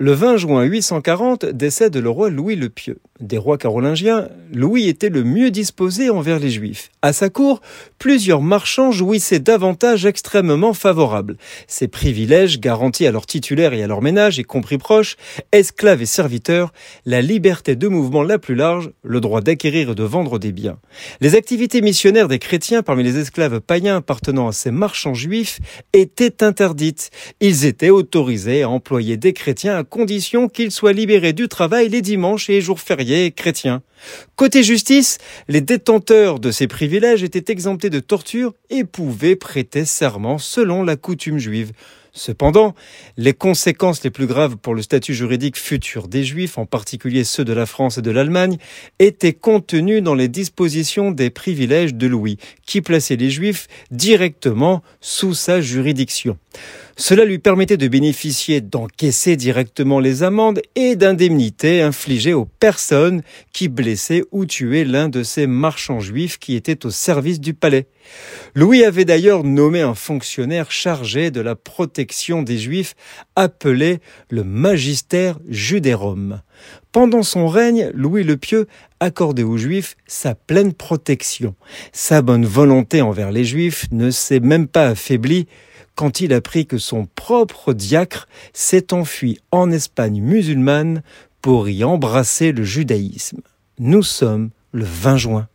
Le 20 juin 840 décède le roi Louis le Pieux. Des rois carolingiens, Louis était le mieux disposé envers les Juifs. À sa cour, plusieurs marchands jouissaient d'avantages extrêmement favorables. Ces privilèges garantis à leurs titulaires et à leurs ménages, y compris proches, esclaves et serviteurs, la liberté de mouvement la plus large, le droit d'acquérir et de vendre des biens. Les activités missionnaires des chrétiens parmi les esclaves païens appartenant à ces marchands juifs étaient interdites. Ils étaient autorisés à employer des chrétiens à condition qu'ils soient libérés du travail les dimanches et jours fériés Côté justice, les détenteurs de ces privilèges étaient exemptés de torture et pouvaient prêter serment selon la coutume juive. Cependant, les conséquences les plus graves pour le statut juridique futur des Juifs, en particulier ceux de la France et de l'Allemagne, étaient contenues dans les dispositions des privilèges de Louis, qui plaçaient les Juifs directement sous sa juridiction. Cela lui permettait de bénéficier d'encaisser directement les amendes et d'indemnités infligées aux personnes qui blessaient ou tuaient l'un de ces marchands juifs qui étaient au service du palais. Louis avait d'ailleurs nommé un fonctionnaire chargé de la des juifs appelé le magistère judérum. Pendant son règne, Louis le Pieux accordait aux Juifs sa pleine protection. Sa bonne volonté envers les Juifs ne s'est même pas affaiblie quand il apprit que son propre diacre s'est enfui en Espagne musulmane pour y embrasser le judaïsme. Nous sommes le 20 juin.